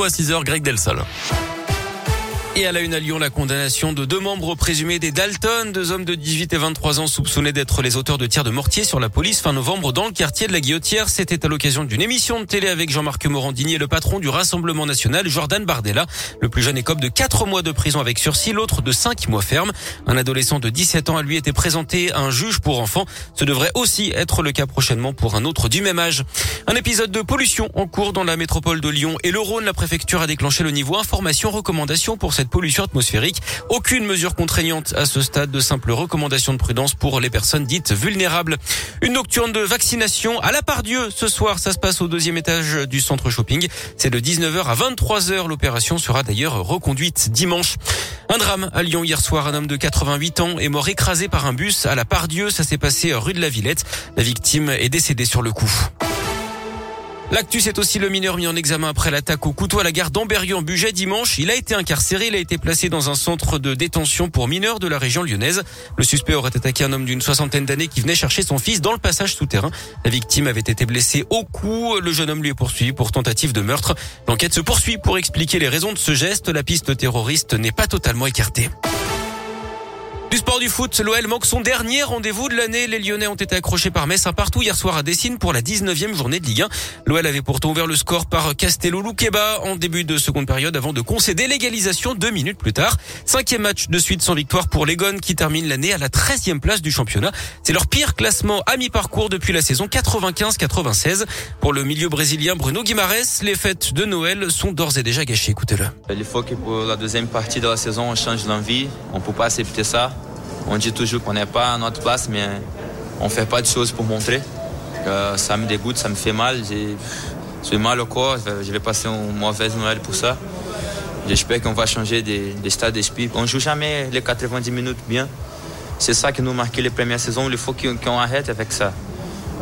À 6h, Greg Delsol? Et à la une à Lyon, la condamnation de deux membres présumés des Dalton, deux hommes de 18 et 23 ans soupçonnés d'être les auteurs de tirs de mortier sur la police fin novembre dans le quartier de la Guillotière. C'était à l'occasion d'une émission de télé avec Jean-Marc Morandini et le patron du Rassemblement national, Jordan Bardella. Le plus jeune écope de 4 mois de prison avec sursis, l'autre de 5 mois ferme. Un adolescent de 17 ans a lui été présenté à un juge pour enfants. Ce devrait aussi être le cas prochainement pour un autre du même âge. Un épisode de pollution en cours dans la métropole de Lyon et le Rhône. La préfecture a déclenché le niveau information recommandation pour cette pollution atmosphérique. Aucune mesure contraignante à ce stade, de simples recommandations de prudence pour les personnes dites vulnérables. Une nocturne de vaccination à la part Dieu. Ce soir, ça se passe au deuxième étage du centre shopping. C'est de 19h à 23h. L'opération sera d'ailleurs reconduite dimanche. Un drame à Lyon hier soir. Un homme de 88 ans est mort écrasé par un bus à la part Dieu. Ça s'est passé rue de la Villette. La victime est décédée sur le coup. L'actu, c'est aussi le mineur mis en examen après l'attaque au couteau à la gare d'Amberieu en budget dimanche. Il a été incarcéré. Il a été placé dans un centre de détention pour mineurs de la région lyonnaise. Le suspect aurait attaqué un homme d'une soixantaine d'années qui venait chercher son fils dans le passage souterrain. La victime avait été blessée au cou. Le jeune homme lui est poursuivi pour tentative de meurtre. L'enquête se poursuit pour expliquer les raisons de ce geste. La piste terroriste n'est pas totalement écartée. Du sport du foot, l'OL manque son dernier rendez-vous de l'année. Les Lyonnais ont été accrochés par Metz un partout hier soir à Dessine pour la 19e journée de Ligue 1. L'OL avait pourtant ouvert le score par Castello Luqueba en début de seconde période avant de concéder l'égalisation deux minutes plus tard. Cinquième match de suite sans victoire pour les Gones qui terminent l'année à la 13e place du championnat. C'est leur pire classement à mi-parcours depuis la saison 95-96. Pour le milieu brésilien Bruno Guimares, les fêtes de Noël sont d'ores et déjà gâchées. Écoutez-le. Il faut que pour la deuxième partie de la saison on change l'envie. On peut pas accepter ça. On dit toujours qu'on n'est pas à notre place, mais on fait pas de choses pour montrer. Euh, ça me dégoûte, ça me fait mal. J'ai mal au corps. Je vais passer une mauvaise Noël pour ça. J'espère qu'on va changer d'état d'esprit. On joue jamais les 90 minutes bien. C'est ça qui nous marque les premières saisons. Il faut qu'on arrête avec ça.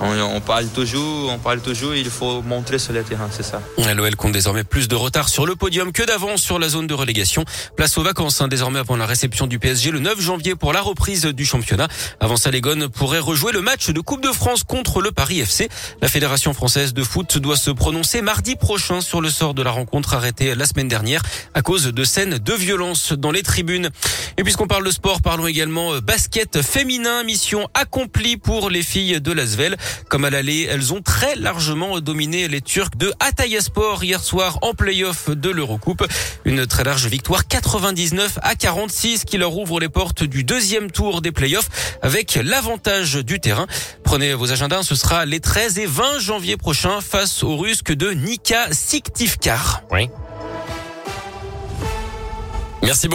On, parle toujours, on parle toujours, il faut montrer sur le terrain, c'est ça. L'OL compte désormais plus de retard sur le podium que d'avance sur la zone de relégation. Place aux vacances, hein, désormais avant la réception du PSG le 9 janvier pour la reprise du championnat. Avant ça, les Gones pourraient rejouer le match de Coupe de France contre le Paris FC. La Fédération française de foot doit se prononcer mardi prochain sur le sort de la rencontre arrêtée la semaine dernière à cause de scènes de violence dans les tribunes. Et puisqu'on parle de sport, parlons également euh, basket féminin, mission accomplie pour les filles de Lasvel. Comme à l'aller, elles ont très largement dominé les Turcs de Atayaspor hier soir en play-off de l'Eurocoupe. Une très large victoire 99 à 46 qui leur ouvre les portes du deuxième tour des play-offs avec l'avantage du terrain. Prenez vos agendas, ce sera les 13 et 20 janvier prochains face aux Russes de Nika Siktivkar. Oui. Merci beaucoup.